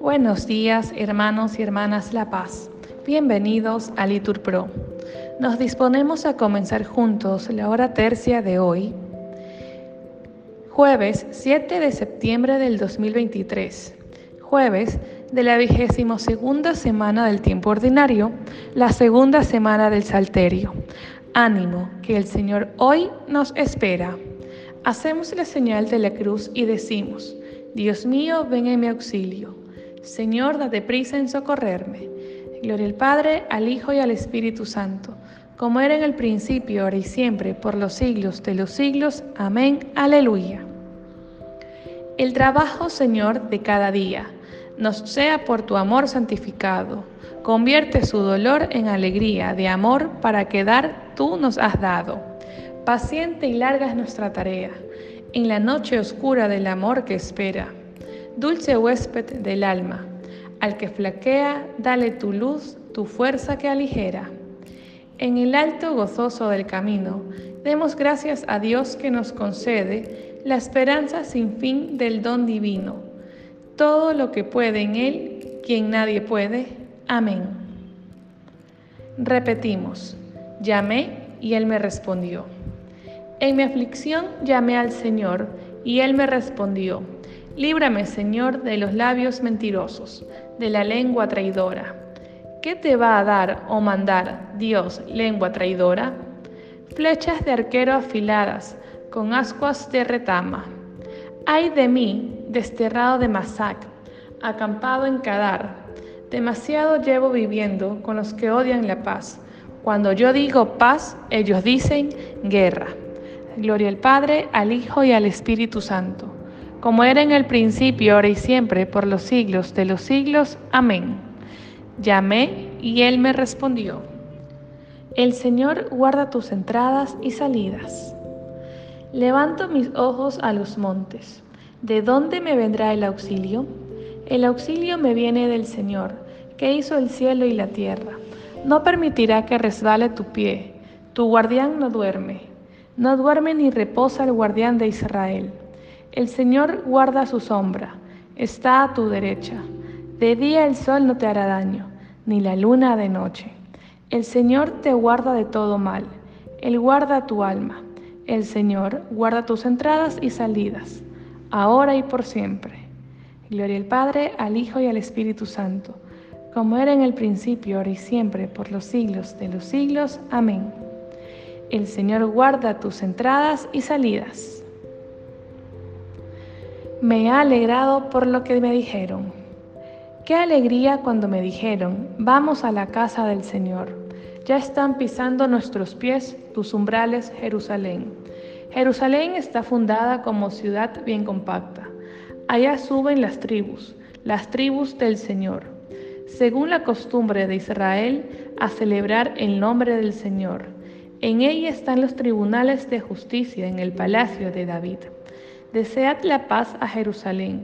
Buenos días, hermanos y hermanas La Paz. Bienvenidos a Litur Pro. Nos disponemos a comenzar juntos la hora tercia de hoy, jueves 7 de septiembre del 2023, jueves de la vigésimo segunda semana del tiempo ordinario, la segunda semana del Salterio. Ánimo, que el Señor hoy nos espera. Hacemos la señal de la cruz y decimos, Dios mío, ven en mi auxilio. Señor, date prisa en socorrerme. Gloria al Padre, al Hijo y al Espíritu Santo, como era en el principio, ahora y siempre, por los siglos de los siglos. Amén. Aleluya. El trabajo, Señor, de cada día, nos sea por tu amor santificado. Convierte su dolor en alegría de amor para que dar tú nos has dado. Paciente y larga es nuestra tarea, en la noche oscura del amor que espera dulce huésped del alma. Al que flaquea, dale tu luz, tu fuerza que aligera. En el alto gozoso del camino, demos gracias a Dios que nos concede la esperanza sin fin del don divino. Todo lo que puede en Él, quien nadie puede. Amén. Repetimos, llamé y Él me respondió. En mi aflicción llamé al Señor y Él me respondió. Líbrame, Señor, de los labios mentirosos, de la lengua traidora. ¿Qué te va a dar o mandar, Dios, lengua traidora? Flechas de arquero afiladas, con ascuas de retama. Ay de mí, desterrado de Masac, acampado en Cadar. Demasiado llevo viviendo con los que odian la paz. Cuando yo digo paz, ellos dicen guerra. Gloria al Padre, al Hijo y al Espíritu Santo como era en el principio, ahora y siempre, por los siglos de los siglos. Amén. Llamé y él me respondió. El Señor guarda tus entradas y salidas. Levanto mis ojos a los montes. ¿De dónde me vendrá el auxilio? El auxilio me viene del Señor, que hizo el cielo y la tierra. No permitirá que resbale tu pie. Tu guardián no duerme. No duerme ni reposa el guardián de Israel. El Señor guarda su sombra, está a tu derecha. De día el sol no te hará daño, ni la luna de noche. El Señor te guarda de todo mal, Él guarda tu alma. El Señor guarda tus entradas y salidas, ahora y por siempre. Gloria al Padre, al Hijo y al Espíritu Santo, como era en el principio, ahora y siempre, por los siglos de los siglos. Amén. El Señor guarda tus entradas y salidas. Me ha alegrado por lo que me dijeron. Qué alegría cuando me dijeron, vamos a la casa del Señor. Ya están pisando nuestros pies tus umbrales, Jerusalén. Jerusalén está fundada como ciudad bien compacta. Allá suben las tribus, las tribus del Señor, según la costumbre de Israel, a celebrar el nombre del Señor. En ella están los tribunales de justicia en el palacio de David. Desead la paz a Jerusalén.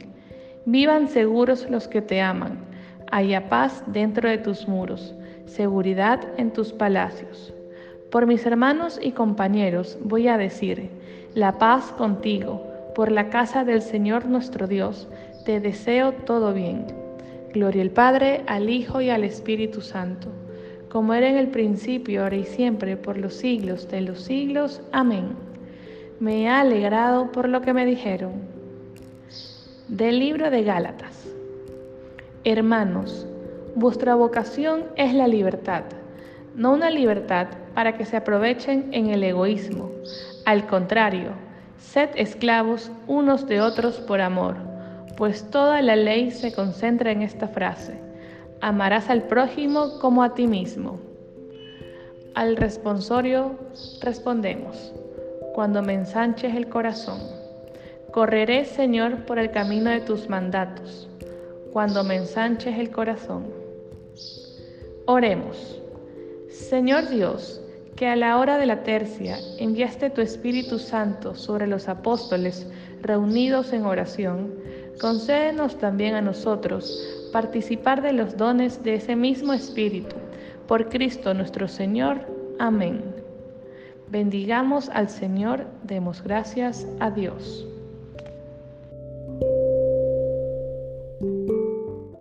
Vivan seguros los que te aman. Haya paz dentro de tus muros, seguridad en tus palacios. Por mis hermanos y compañeros voy a decir, la paz contigo, por la casa del Señor nuestro Dios, te deseo todo bien. Gloria al Padre, al Hijo y al Espíritu Santo, como era en el principio, ahora y siempre, por los siglos de los siglos. Amén me he alegrado por lo que me dijeron. Del libro de Gálatas. Hermanos, vuestra vocación es la libertad, no una libertad para que se aprovechen en el egoísmo. Al contrario, sed esclavos unos de otros por amor, pues toda la ley se concentra en esta frase. Amarás al prójimo como a ti mismo. Al responsorio respondemos cuando me ensanches el corazón. Correré, Señor, por el camino de tus mandatos, cuando me ensanches el corazón. Oremos. Señor Dios, que a la hora de la tercia enviaste tu Espíritu Santo sobre los apóstoles reunidos en oración, concédenos también a nosotros participar de los dones de ese mismo Espíritu. Por Cristo nuestro Señor. Amén. Bendigamos al Señor, demos gracias a Dios.